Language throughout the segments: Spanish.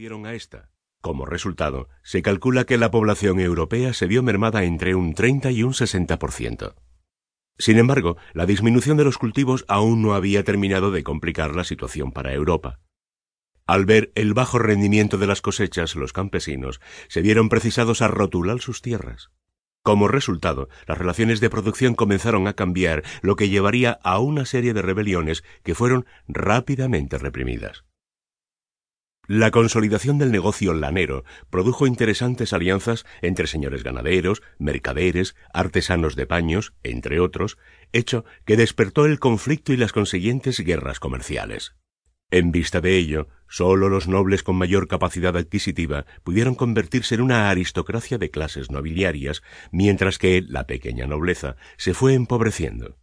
sucedieron a esta. Como resultado, se calcula que la población europea se vio mermada entre un 30 y un 60%. Sin embargo, la disminución de los cultivos aún no había terminado de complicar la situación para Europa. Al ver el bajo rendimiento de las cosechas, los campesinos se vieron precisados a rotular sus tierras. Como resultado, las relaciones de producción comenzaron a cambiar, lo que llevaría a una serie de rebeliones que fueron rápidamente reprimidas. La consolidación del negocio lanero produjo interesantes alianzas entre señores ganaderos, mercaderes, artesanos de paños, entre otros, hecho que despertó el conflicto y las consiguientes guerras comerciales. En vista de ello, sólo los nobles con mayor capacidad adquisitiva pudieron convertirse en una aristocracia de clases nobiliarias, mientras que la pequeña nobleza se fue empobreciendo.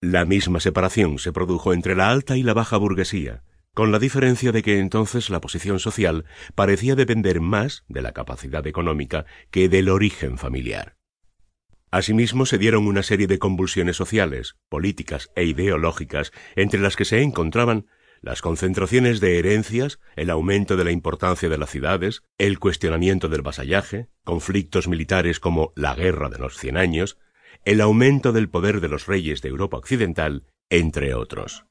La misma separación se produjo entre la alta y la baja burguesía, con la diferencia de que entonces la posición social parecía depender más de la capacidad económica que del origen familiar. Asimismo, se dieron una serie de convulsiones sociales, políticas e ideológicas, entre las que se encontraban las concentraciones de herencias, el aumento de la importancia de las ciudades, el cuestionamiento del vasallaje, conflictos militares como la Guerra de los Cien Años, el aumento del poder de los reyes de Europa Occidental, entre otros.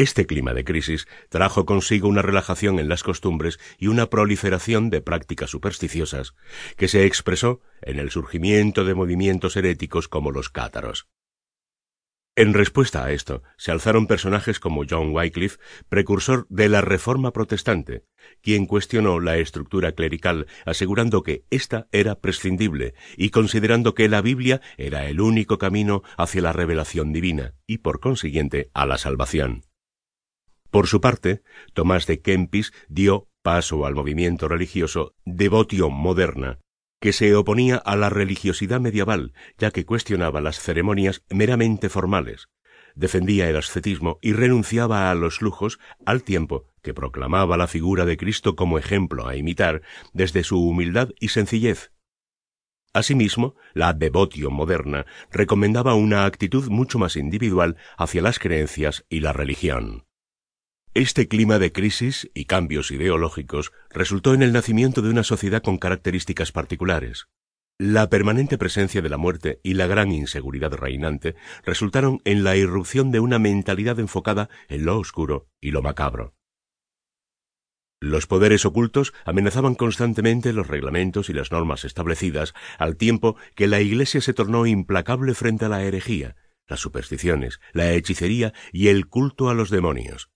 Este clima de crisis trajo consigo una relajación en las costumbres y una proliferación de prácticas supersticiosas, que se expresó en el surgimiento de movimientos heréticos como los cátaros. En respuesta a esto, se alzaron personajes como John Wycliffe, precursor de la Reforma protestante, quien cuestionó la estructura clerical, asegurando que ésta era prescindible y considerando que la Biblia era el único camino hacia la revelación divina y, por consiguiente, a la salvación. Por su parte, Tomás de Kempis dio paso al movimiento religioso Devotio Moderna, que se oponía a la religiosidad medieval, ya que cuestionaba las ceremonias meramente formales, defendía el ascetismo y renunciaba a los lujos al tiempo que proclamaba la figura de Cristo como ejemplo a imitar desde su humildad y sencillez. Asimismo, la devotio moderna recomendaba una actitud mucho más individual hacia las creencias y la religión. Este clima de crisis y cambios ideológicos resultó en el nacimiento de una sociedad con características particulares. La permanente presencia de la muerte y la gran inseguridad reinante resultaron en la irrupción de una mentalidad enfocada en lo oscuro y lo macabro. Los poderes ocultos amenazaban constantemente los reglamentos y las normas establecidas, al tiempo que la Iglesia se tornó implacable frente a la herejía, las supersticiones, la hechicería y el culto a los demonios.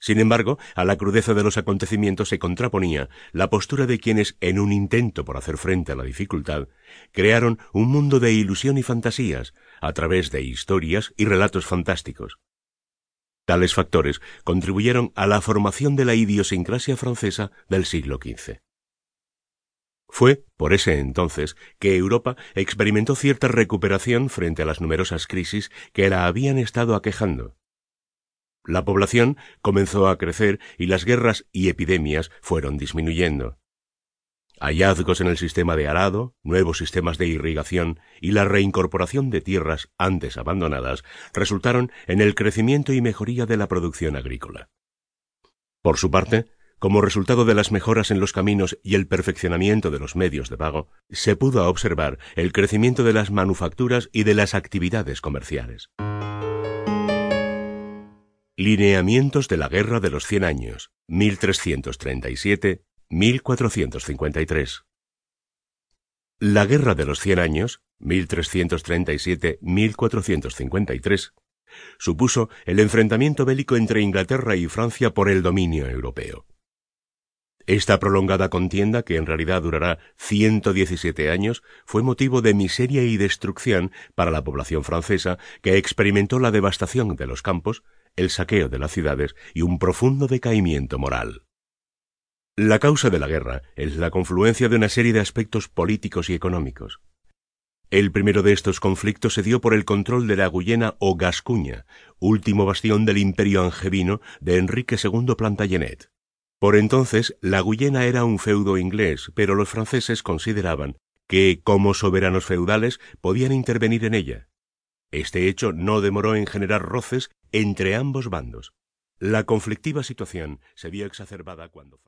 Sin embargo, a la crudeza de los acontecimientos se contraponía la postura de quienes, en un intento por hacer frente a la dificultad, crearon un mundo de ilusión y fantasías a través de historias y relatos fantásticos. Tales factores contribuyeron a la formación de la idiosincrasia francesa del siglo XV. Fue, por ese entonces, que Europa experimentó cierta recuperación frente a las numerosas crisis que la habían estado aquejando. La población comenzó a crecer y las guerras y epidemias fueron disminuyendo. Hallazgos en el sistema de arado, nuevos sistemas de irrigación y la reincorporación de tierras antes abandonadas resultaron en el crecimiento y mejoría de la producción agrícola. Por su parte, como resultado de las mejoras en los caminos y el perfeccionamiento de los medios de pago, se pudo observar el crecimiento de las manufacturas y de las actividades comerciales. Lineamientos de la Guerra de los Cien Años, 1337-1453. La Guerra de los Cien Años, 1337-1453, supuso el enfrentamiento bélico entre Inglaterra y Francia por el dominio europeo. Esta prolongada contienda, que en realidad durará 117 años, fue motivo de miseria y destrucción para la población francesa, que experimentó la devastación de los campos, el saqueo de las ciudades y un profundo decaimiento moral. La causa de la guerra es la confluencia de una serie de aspectos políticos y económicos. El primero de estos conflictos se dio por el control de la Guyena o Gascuña, último bastión del imperio angevino de Enrique II Plantagenet. Por entonces, la Guyena era un feudo inglés, pero los franceses consideraban que, como soberanos feudales, podían intervenir en ella. Este hecho no demoró en generar roces entre ambos bandos. La conflictiva situación se vio exacerbada cuando